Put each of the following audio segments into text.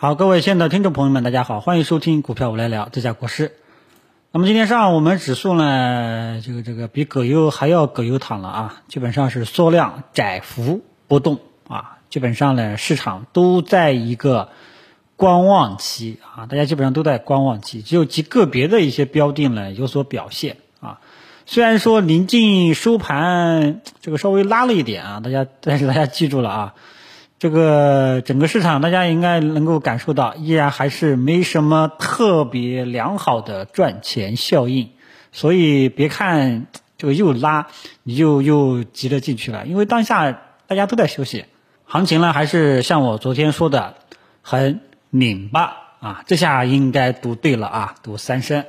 好，各位亲爱的听众朋友们，大家好，欢迎收听股票我来聊，这家国师。那么今天上午我们指数呢，这个这个比葛优还要葛优躺了啊，基本上是缩量窄幅波动啊，基本上呢市场都在一个观望期啊，大家基本上都在观望期，只有极个别的一些标的呢有所表现啊。虽然说临近收盘，这个稍微拉了一点啊，大家但是大家记住了啊，这个整个市场大家应该能够感受到，依然还是没什么特别良好的赚钱效应，所以别看这个又拉，你就又急着进去了，因为当下大家都在休息，行情呢还是像我昨天说的，很拧巴啊，这下应该读对了啊，读三声。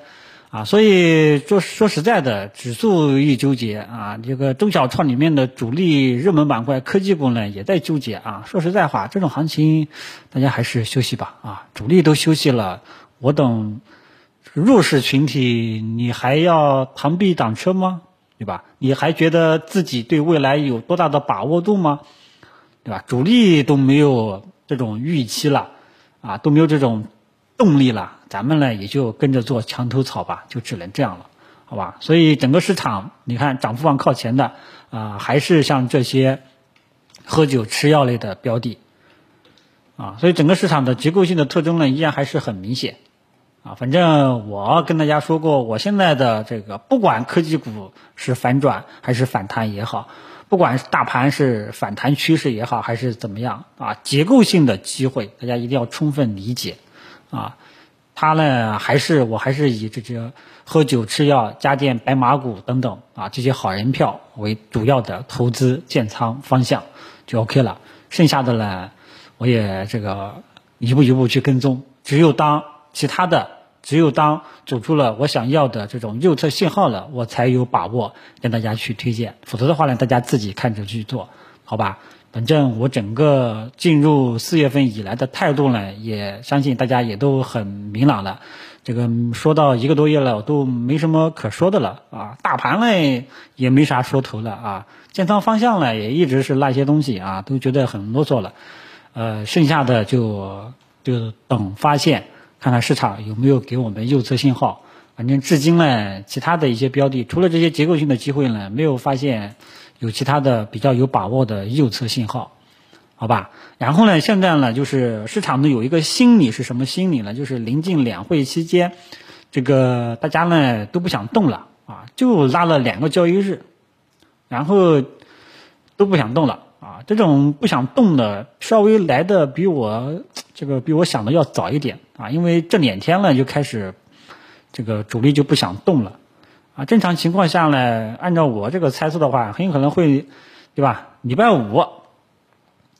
啊，所以说说实在的，指数一纠结啊，这个中小创里面的主力热门板块科技股呢也在纠结啊。说实在话，这种行情大家还是休息吧啊，主力都休息了，我等弱势群体，你还要螳臂挡车吗？对吧？你还觉得自己对未来有多大的把握度吗？对吧？主力都没有这种预期了啊，都没有这种。动力了，咱们呢也就跟着做墙头草吧，就只能这样了，好吧？所以整个市场，你看涨幅榜靠前的啊，还是像这些喝酒吃药类的标的啊，所以整个市场的结构性的特征呢，依然还是很明显啊。反正我跟大家说过，我现在的这个不管科技股是反转还是反弹也好，不管是大盘是反弹趋势也好，还是怎么样啊，结构性的机会，大家一定要充分理解。啊，他呢还是我还是以这些喝酒吃药、家电白马股等等啊这些好人票为主要的投资建仓方向就 OK 了。剩下的呢，我也这个一步一步去跟踪。只有当其他的，只有当走出了我想要的这种右侧信号了，我才有把握跟大家去推荐。否则的话呢，大家自己看着去做，好吧？反正我整个进入四月份以来的态度呢，也相信大家也都很明朗了。这个说到一个多月了，我都没什么可说的了啊。大盘呢也没啥说头了啊。建仓方向呢也一直是那些东西啊，都觉得很啰嗦了。呃，剩下的就就等发现，看看市场有没有给我们右侧信号。反正至今呢，其他的一些标的，除了这些结构性的机会呢，没有发现。有其他的比较有把握的右侧信号，好吧？然后呢，现在呢，就是市场呢有一个心理是什么心理呢？就是临近两会期间，这个大家呢都不想动了啊，就拉了两个交易日，然后都不想动了啊。这种不想动的稍微来的比我这个比我想的要早一点啊，因为这两天呢就开始这个主力就不想动了。啊，正常情况下呢，按照我这个猜测的话，很有可能会，对吧？礼拜五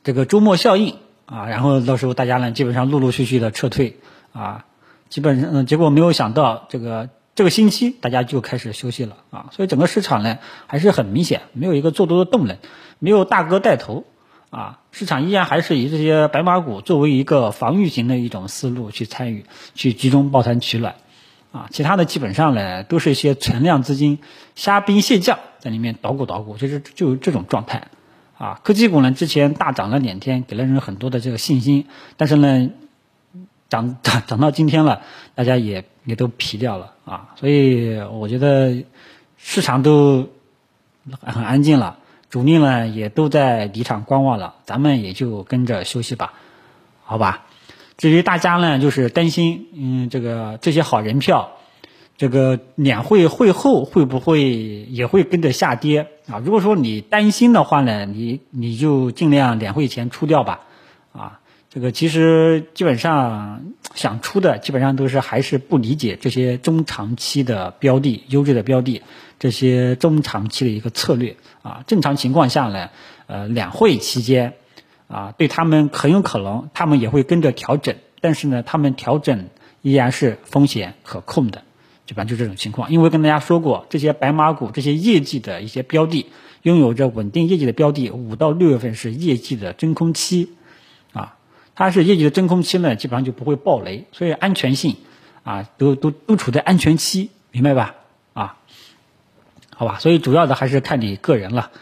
这个周末效应啊，然后到时候大家呢基本上陆陆续续的撤退啊，基本上结果没有想到这个这个星期大家就开始休息了啊，所以整个市场呢还是很明显没有一个做多的动能，没有大哥带头啊，市场依然还是以这些白马股作为一个防御型的一种思路去参与，去集中抱团取暖。啊，其他的基本上呢，都是一些存量资金虾兵蟹将在里面捣鼓捣鼓，就是就这种状态。啊，科技股呢之前大涨了两天，给了人很多的这个信心，但是呢，涨涨涨到今天了，大家也也都疲掉了啊。所以我觉得市场都很安静了，主力呢也都在离场观望了，咱们也就跟着休息吧，好吧。至于大家呢，就是担心，嗯，这个这些好人票，这个两会会后会不会也会跟着下跌啊？如果说你担心的话呢，你你就尽量两会前出掉吧，啊，这个其实基本上想出的，基本上都是还是不理解这些中长期的标的、优质的标的，这些中长期的一个策略啊。正常情况下呢，呃，两会期间。啊，对他们很有可能，他们也会跟着调整，但是呢，他们调整依然是风险可控的，基本上就这种情况。因为跟大家说过，这些白马股、这些业绩的一些标的，拥有着稳定业绩的标的，五到六月份是业绩的真空期，啊，它是业绩的真空期呢，基本上就不会爆雷，所以安全性啊，都都都处在安全期，明白吧？啊，好吧，所以主要的还是看你个人了。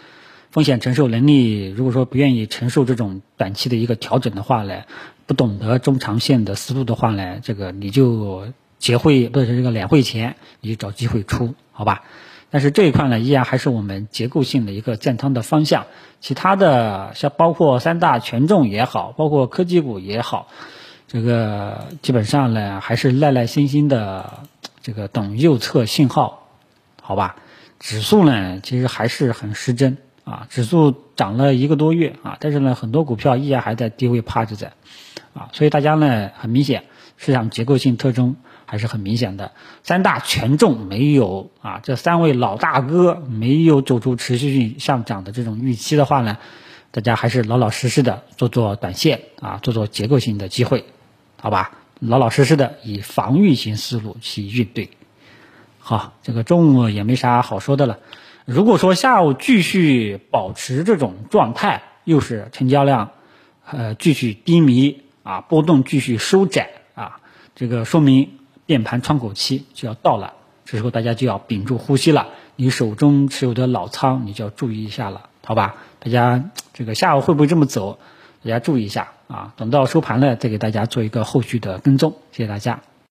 风险承受能力，如果说不愿意承受这种短期的一个调整的话呢，不懂得中长线的思路的话呢，这个你就结汇不是这个两会前你就找机会出，好吧？但是这一块呢，依然还是我们结构性的一个建仓的方向。其他的像包括三大权重也好，包括科技股也好，这个基本上呢还是耐耐心心的这个等右侧信号，好吧？指数呢其实还是很失真啊，指数涨了一个多月啊，但是呢很多股票依然还在低位趴着在，啊，所以大家呢很明显市场结构性特征。还是很明显的，三大权重没有啊，这三位老大哥没有走出持续性上涨的这种预期的话呢，大家还是老老实实的做做短线啊，做做结构性的机会，好吧？老老实实的以防御型思路去应对。好，这个中午也没啥好说的了。如果说下午继续保持这种状态，又是成交量呃继续低迷啊，波动继续收窄啊，这个说明。变盘窗口期就要到了，这时候大家就要屏住呼吸了。你手中持有的老仓，你就要注意一下了，好吧？大家这个下午会不会这么走？大家注意一下啊！等到收盘了再给大家做一个后续的跟踪。谢谢大家。